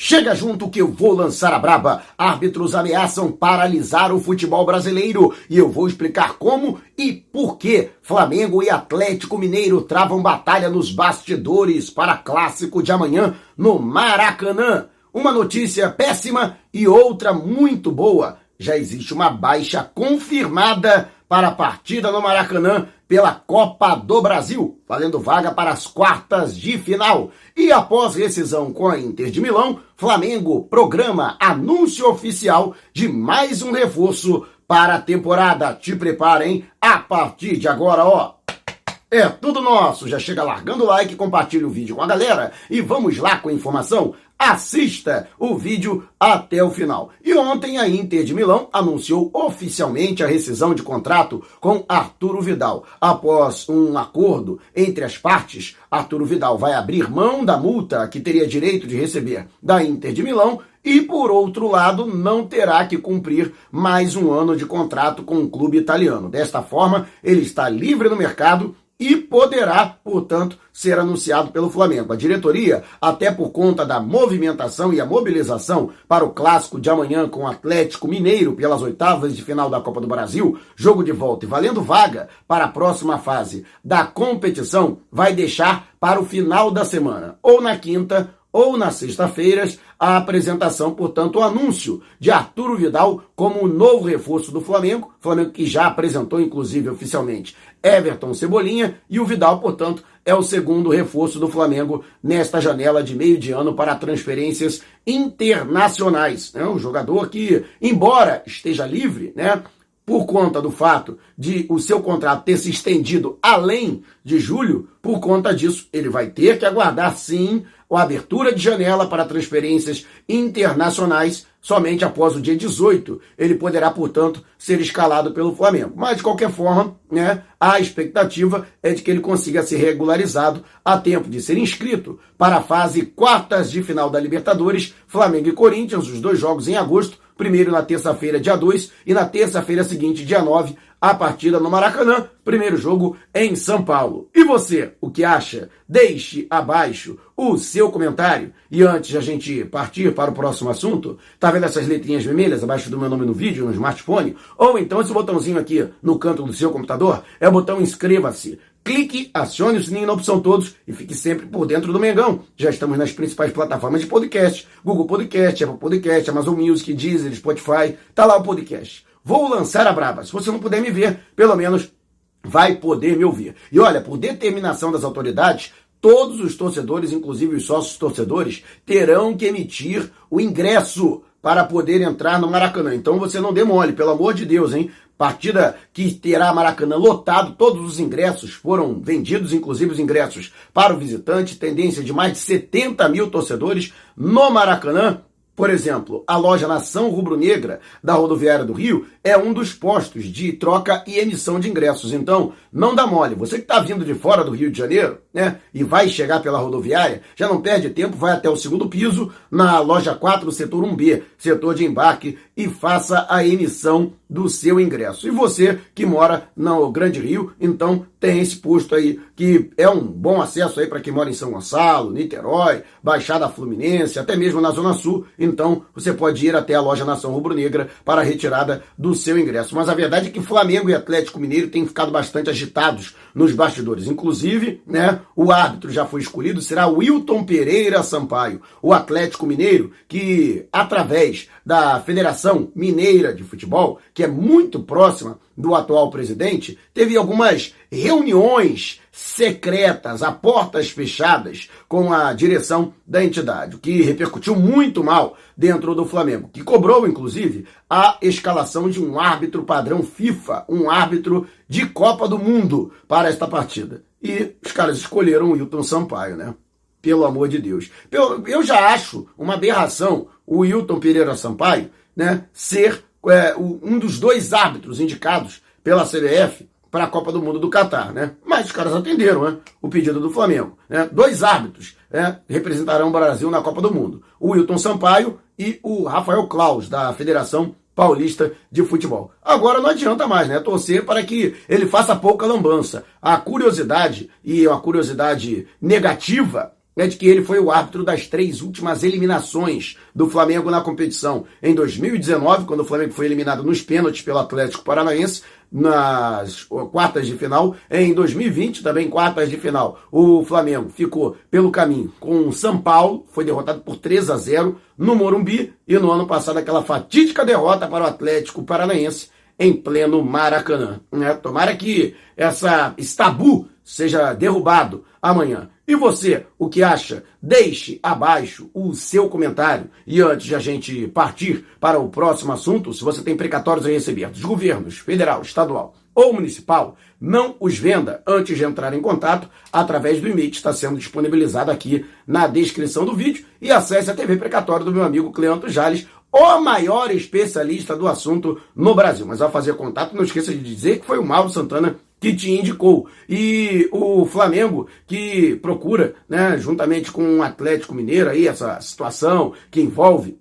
Chega junto que eu vou lançar a braba. Árbitros ameaçam paralisar o futebol brasileiro e eu vou explicar como e por que Flamengo e Atlético Mineiro travam batalha nos bastidores para clássico de amanhã no Maracanã. Uma notícia péssima e outra muito boa. Já existe uma baixa confirmada para a partida no Maracanã pela Copa do Brasil, valendo vaga para as quartas de final. E após rescisão com a Inter de Milão, Flamengo programa anúncio oficial de mais um reforço para a temporada. Te preparem a partir de agora, ó. É tudo nosso. Já chega largando o like, compartilha o vídeo com a galera e vamos lá com a informação. Assista o vídeo até o final. E ontem a Inter de Milão anunciou oficialmente a rescisão de contrato com Arturo Vidal. Após um acordo entre as partes, Arturo Vidal vai abrir mão da multa que teria direito de receber da Inter de Milão e, por outro lado, não terá que cumprir mais um ano de contrato com o clube italiano. Desta forma, ele está livre no mercado e poderá, portanto, ser anunciado pelo Flamengo. A diretoria, até por conta da movimentação e a mobilização para o clássico de amanhã com o Atlético Mineiro pelas oitavas de final da Copa do Brasil, jogo de volta e valendo vaga para a próxima fase da competição, vai deixar para o final da semana, ou na quinta ou nas sexta-feiras, a apresentação, portanto, o anúncio de Arturo Vidal como o novo reforço do Flamengo, Flamengo que já apresentou, inclusive, oficialmente Everton Cebolinha, e o Vidal, portanto, é o segundo reforço do Flamengo nesta janela de meio de ano para transferências internacionais. É um jogador que, embora esteja livre, né? Por conta do fato de o seu contrato ter se estendido além de julho, por conta disso, ele vai ter que aguardar sim a abertura de janela para transferências internacionais somente após o dia 18. Ele poderá, portanto, ser escalado pelo Flamengo. Mas, de qualquer forma, né, a expectativa é de que ele consiga ser regularizado a tempo de ser inscrito para a fase quartas de final da Libertadores, Flamengo e Corinthians, os dois jogos em agosto, primeiro na terça-feira, dia 2, e na terça-feira seguinte, dia 9, a partida no Maracanã, primeiro jogo em São Paulo. E você, o que acha? Deixe abaixo o seu comentário. E antes de a gente partir para o próximo assunto, tá vendo essas letrinhas vermelhas abaixo do meu nome no vídeo, no smartphone? Ou então esse botãozinho aqui no canto do seu computador é o botão inscreva-se clique, acione o sininho na opção todos e fique sempre por dentro do Mengão. Já estamos nas principais plataformas de podcast, Google Podcast, Apple Podcast, Amazon Music, Deezer, Spotify, tá lá o podcast. Vou lançar a braba. Se você não puder me ver, pelo menos vai poder me ouvir. E olha, por determinação das autoridades, todos os torcedores, inclusive os sócios torcedores, terão que emitir o ingresso para poder entrar no Maracanã. Então você não demole, pelo amor de Deus, hein? Partida que terá Maracanã lotado, todos os ingressos foram vendidos, inclusive os ingressos para o visitante, tendência de mais de 70 mil torcedores no Maracanã. Por exemplo, a loja Nação Rubro-Negra da Rodoviária do Rio é um dos postos de troca e emissão de ingressos. Então, não dá mole. Você que está vindo de fora do Rio de Janeiro, né, e vai chegar pela rodoviária, já não perde tempo, vai até o segundo piso, na loja 4, setor 1B, setor de embarque, e faça a emissão do seu ingresso. E você que mora no Grande Rio, então tem esse posto aí que é um bom acesso aí para quem mora em São Gonçalo, Niterói, Baixada Fluminense, até mesmo na Zona Sul. Então você pode ir até a loja Nação Rubro-Negra para a retirada do seu ingresso. Mas a verdade é que Flamengo e Atlético Mineiro têm ficado bastante agitados nos bastidores. Inclusive, né, o árbitro já foi escolhido, será Wilton Pereira Sampaio, o Atlético Mineiro, que através da Federação Mineira de Futebol, que é muito próxima do atual presidente, teve algumas reuniões secretas, a portas fechadas, com a direção da entidade, o que repercutiu muito mal dentro do Flamengo, que cobrou, inclusive, a escalação de um árbitro padrão FIFA, um árbitro de Copa do Mundo para esta partida. E os caras escolheram o Hilton Sampaio, né? Pelo amor de Deus. Eu já acho uma aberração o Hilton Pereira Sampaio, né, ser é, um dos dois árbitros indicados pela CBF para a Copa do Mundo do Catar, né? Mas os caras atenderam, né? O pedido do Flamengo, né? Dois árbitros né, representarão o Brasil na Copa do Mundo: o Wilton Sampaio e o Rafael Klaus da Federação Paulista de Futebol. Agora não adianta mais, né? Torcer para que ele faça pouca lambança. A curiosidade e a curiosidade negativa é de que ele foi o árbitro das três últimas eliminações do Flamengo na competição. Em 2019, quando o Flamengo foi eliminado nos pênaltis pelo Atlético Paranaense, nas quartas de final. Em 2020, também quartas de final, o Flamengo ficou pelo caminho com o São Paulo, foi derrotado por 3 a 0 no Morumbi, e no ano passado aquela fatídica derrota para o Atlético Paranaense em pleno Maracanã. Né? Tomara que essa, esse tabu seja derrubado amanhã. E você, o que acha? Deixe abaixo o seu comentário. E antes de a gente partir para o próximo assunto, se você tem precatórios a receber dos governos federal, estadual ou municipal, não os venda antes de entrar em contato através do e-mail que está sendo disponibilizado aqui na descrição do vídeo e acesse a TV Precatório do meu amigo Cleanto Jales, o maior especialista do assunto no Brasil. Mas ao fazer contato, não esqueça de dizer que foi o Mauro Santana que te indicou. E o Flamengo, que procura, né, juntamente com o Atlético Mineiro, aí, essa situação que envolve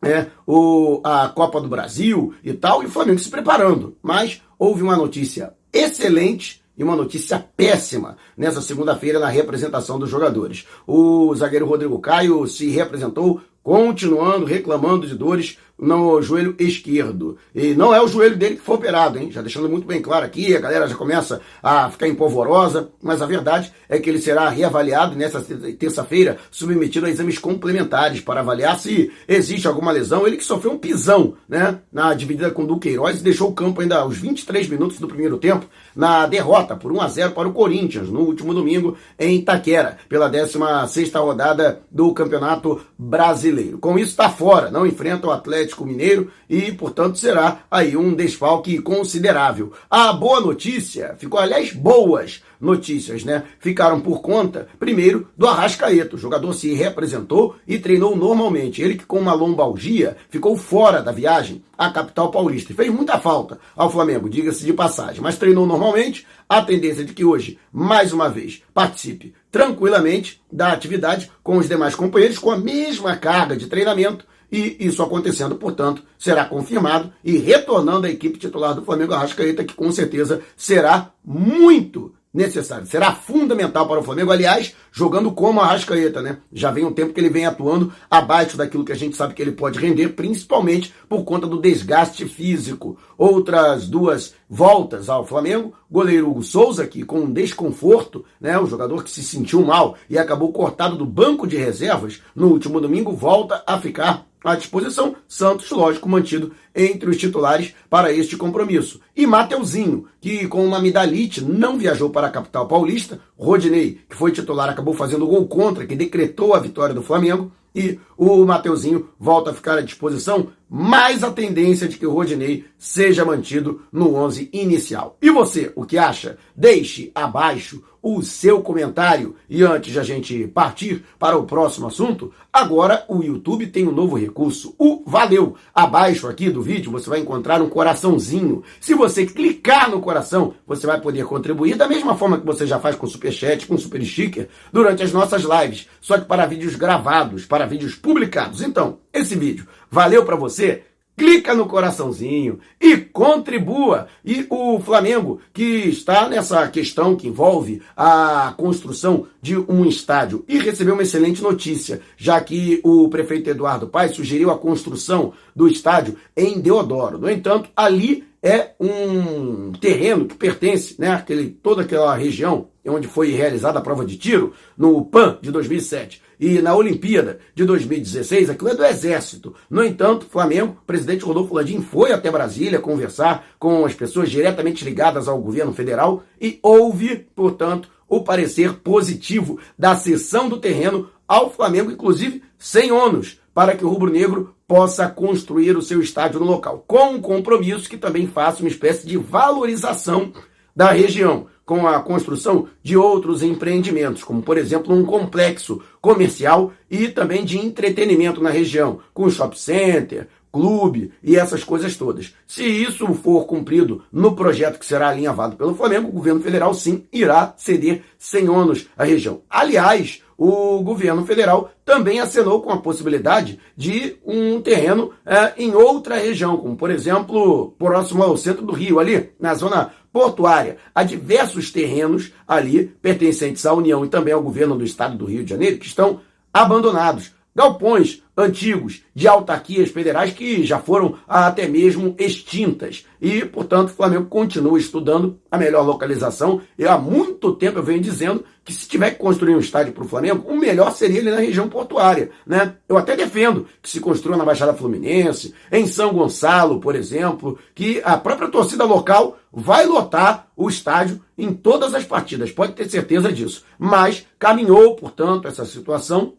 né, o, a Copa do Brasil e tal, e o Flamengo se preparando. Mas houve uma notícia excelente e uma notícia péssima nessa segunda-feira na representação dos jogadores. O zagueiro Rodrigo Caio se representou continuando reclamando de dores no joelho esquerdo. E não é o joelho dele que foi operado, hein? Já deixando muito bem claro aqui, a galera já começa a ficar empolvorosa, mas a verdade é que ele será reavaliado nessa terça-feira, submetido a exames complementares para avaliar se existe alguma lesão. Ele que sofreu um pisão, né, na dividida com o Duqueiroz e deixou o campo ainda aos 23 minutos do primeiro tempo na derrota por 1 a 0 para o Corinthians no último domingo em Itaquera, pela 16ª rodada do Campeonato Brasileiro. Com isso está fora, não enfrenta o Atlético Atlético Mineiro e, portanto, será aí um desfalque considerável. A boa notícia, ficou aliás boas notícias, né? Ficaram por conta, primeiro, do Arrascaeta. O jogador se representou e treinou normalmente. Ele que com uma lombalgia ficou fora da viagem à capital paulista. E fez muita falta ao Flamengo, diga-se de passagem. Mas treinou normalmente. A tendência de que hoje, mais uma vez, participe tranquilamente da atividade com os demais companheiros com a mesma carga de treinamento e isso acontecendo, portanto, será confirmado e retornando à equipe titular do Flamengo Arrascaeta, que com certeza será muito necessário, será fundamental para o Flamengo, aliás, jogando como a Arrascaeta, né? Já vem um tempo que ele vem atuando abaixo daquilo que a gente sabe que ele pode render, principalmente por conta do desgaste físico. Outras duas voltas ao Flamengo, goleiro Hugo Souza, que com um desconforto, né, o jogador que se sentiu mal e acabou cortado do banco de reservas no último domingo, volta a ficar à disposição. Santos, lógico, mantido entre os titulares para este compromisso. E Mateuzinho, que com uma amidalite não viajou para a capital paulista. Rodinei, que foi titular, acabou fazendo gol contra, que decretou a vitória do Flamengo. E o Mateuzinho volta a ficar à disposição, mais a tendência de que o Rodinei seja mantido no 11 inicial. E você, o que acha? Deixe abaixo o seu comentário. E antes de a gente partir para o próximo assunto, agora o YouTube tem um novo recurso, o Valeu. Abaixo aqui do vídeo você vai encontrar um coraçãozinho. Se você clicar no coração, você vai poder contribuir da mesma forma que você já faz com Super Chat, com Super Sticker, durante as nossas lives, só que para vídeos gravados, para vídeos publicados. Então, esse vídeo valeu para você? clica no coraçãozinho e contribua. E o Flamengo, que está nessa questão que envolve a construção de um estádio, e recebeu uma excelente notícia, já que o prefeito Eduardo Paes sugeriu a construção do estádio em Deodoro. No entanto, ali é um terreno que pertence, né, toda aquela região onde foi realizada a prova de tiro, no PAN de 2007 e na Olimpíada de 2016, aquilo é do Exército. No entanto, Flamengo, presidente Rodolfo Landim foi até Brasília conversar com as pessoas diretamente ligadas ao governo federal e houve, portanto, o parecer positivo da cessão do terreno ao Flamengo, inclusive sem ônus, para que o rubro-negro possa construir o seu estádio no local, com um compromisso que também faça uma espécie de valorização da região com a construção de outros empreendimentos, como por exemplo um complexo comercial e também de entretenimento na região, com shopping center, clube e essas coisas todas. Se isso for cumprido no projeto que será alinhavado pelo Flamengo, o governo federal sim irá ceder sem ônus à região. Aliás, o governo federal também acenou com a possibilidade de um terreno é, em outra região, como por exemplo próximo ao centro do Rio, ali na zona portuária a diversos terrenos ali pertencentes à União e também ao governo do estado do Rio de Janeiro que estão abandonados. Galpões antigos de autarquias federais que já foram até mesmo extintas. E, portanto, o Flamengo continua estudando a melhor localização. E há muito tempo eu venho dizendo que se tiver que construir um estádio para o Flamengo, o melhor seria ele na região portuária. Né? Eu até defendo que se construa na Baixada Fluminense, em São Gonçalo, por exemplo, que a própria torcida local vai lotar o estádio em todas as partidas, pode ter certeza disso. Mas caminhou, portanto, essa situação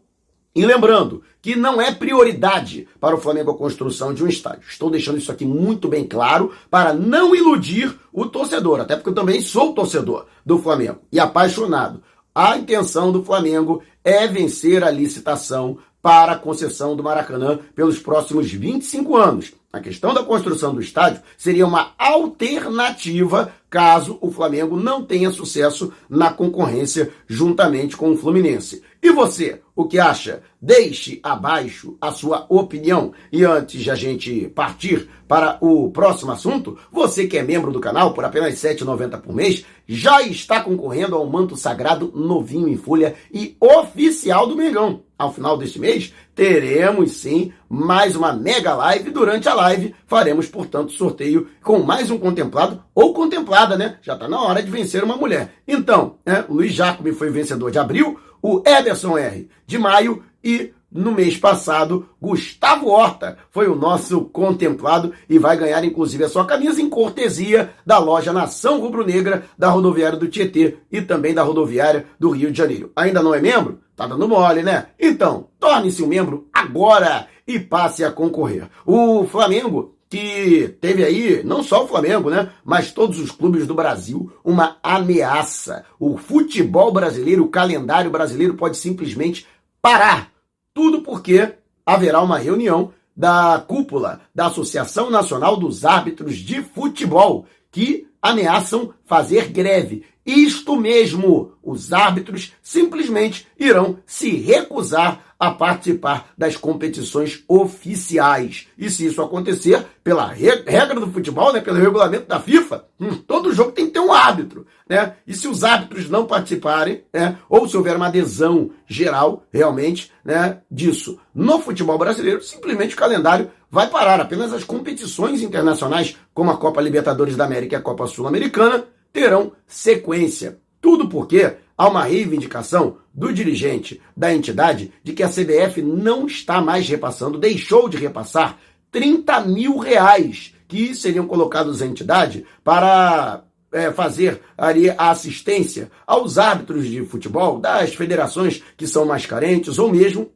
e lembrando que não é prioridade para o Flamengo a construção de um estádio. Estou deixando isso aqui muito bem claro para não iludir o torcedor, até porque eu também sou torcedor do Flamengo e apaixonado. A intenção do Flamengo é vencer a licitação para a concessão do Maracanã pelos próximos 25 anos. A questão da construção do estádio seria uma alternativa caso o Flamengo não tenha sucesso na concorrência juntamente com o Fluminense. E você, o que acha? Deixe abaixo a sua opinião. E antes de a gente partir para o próximo assunto, você que é membro do canal por apenas R$ 7,90 por mês, já está concorrendo ao manto sagrado novinho em folha e oficial do Mengão. Ao final deste mês, teremos sim mais uma mega live. Durante a live, faremos, portanto, sorteio com mais um contemplado ou contemplada, né? Já está na hora de vencer uma mulher. Então, né, Luiz Jacome foi vencedor de abril, o Ederson R de maio e no mês passado, Gustavo Horta foi o nosso contemplado e vai ganhar inclusive a sua camisa em cortesia da loja Nação Rubro-Negra da rodoviária do Tietê e também da rodoviária do Rio de Janeiro. Ainda não é membro? Tá dando mole, né? Então, torne-se um membro agora e passe a concorrer. O Flamengo que teve aí, não só o Flamengo, né, mas todos os clubes do Brasil, uma ameaça. O futebol brasileiro, o calendário brasileiro pode simplesmente parar. Tudo porque haverá uma reunião da cúpula da Associação Nacional dos Árbitros de Futebol, que ameaçam fazer greve. Isto mesmo, os árbitros simplesmente irão se recusar a participar das competições oficiais. E se isso acontecer, pela regra do futebol, né, pelo regulamento da FIFA, hum, todo jogo tem que ter um árbitro. Né? E se os árbitros não participarem, né, ou se houver uma adesão geral, realmente, né, disso no futebol brasileiro, simplesmente o calendário vai parar. Apenas as competições internacionais, como a Copa Libertadores da América e a Copa Sul-Americana, terão sequência. Tudo porque há uma reivindicação do dirigente da entidade de que a CBF não está mais repassando, deixou de repassar 30 mil reais que seriam colocados à entidade para é, fazer ali a assistência aos árbitros de futebol das federações que são mais carentes ou mesmo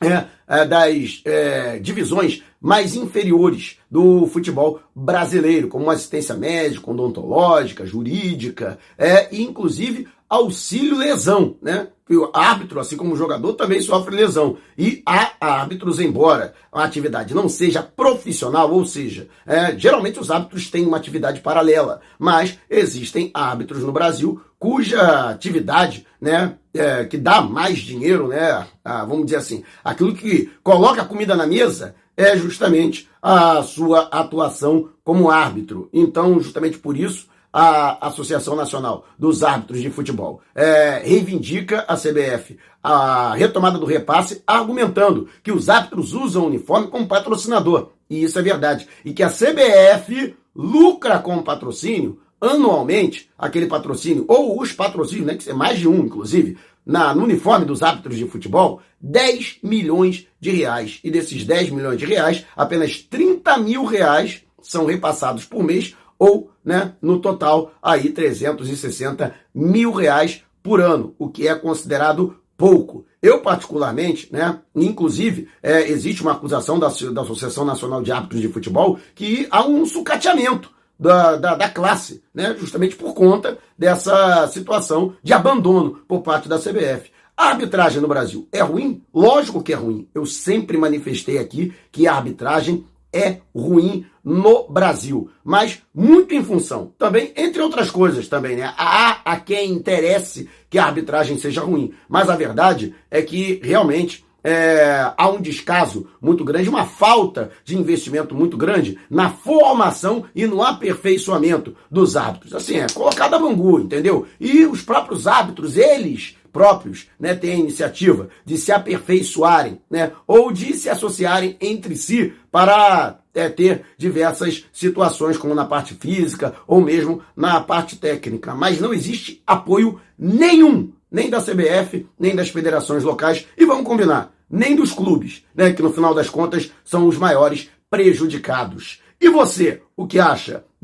é, é, das é, divisões mais inferiores do futebol brasileiro, como assistência médica, odontológica, jurídica, é, e inclusive auxílio lesão, né? O árbitro, assim como o jogador, também sofre lesão. E há árbitros, embora a atividade não seja profissional, ou seja, é, geralmente os árbitros têm uma atividade paralela, mas existem árbitros no Brasil cuja atividade, né, é, que dá mais dinheiro, né, a, vamos dizer assim, aquilo que coloca a comida na mesa é justamente a sua atuação como árbitro. Então, justamente por isso, a Associação Nacional dos Árbitros de Futebol é, reivindica a CBF a retomada do repasse, argumentando que os árbitros usam o uniforme como patrocinador. E isso é verdade. E que a CBF lucra com o patrocínio anualmente, aquele patrocínio, ou os patrocínios, né, que é mais de um, inclusive, na, no uniforme dos árbitros de futebol, 10 milhões de reais. E desses 10 milhões de reais, apenas 30 mil reais são repassados por mês ou, né, no total, aí 360 mil reais por ano, o que é considerado pouco. Eu, particularmente, né, inclusive, é, existe uma acusação da, da Associação Nacional de Árbitros de Futebol que há um sucateamento da, da, da, classe, né, justamente por conta dessa situação de abandono por parte da CBF. A arbitragem no Brasil é ruim? Lógico que é ruim. Eu sempre manifestei aqui que a arbitragem é ruim no Brasil, mas muito em função também, entre outras coisas também, né? Há a quem interesse que a arbitragem seja ruim, mas a verdade é que realmente é, há um descaso muito grande, uma falta de investimento muito grande na formação e no aperfeiçoamento dos árbitros. Assim, é colocado a bangu, entendeu? E os próprios árbitros, eles próprios, né, têm a iniciativa de se aperfeiçoarem, né, ou de se associarem entre si para é, ter diversas situações, como na parte física ou mesmo na parte técnica. Mas não existe apoio nenhum, nem da CBF, nem das federações locais, e vamos combinar, nem dos clubes, né, que no final das contas são os maiores prejudicados. E você, o que acha?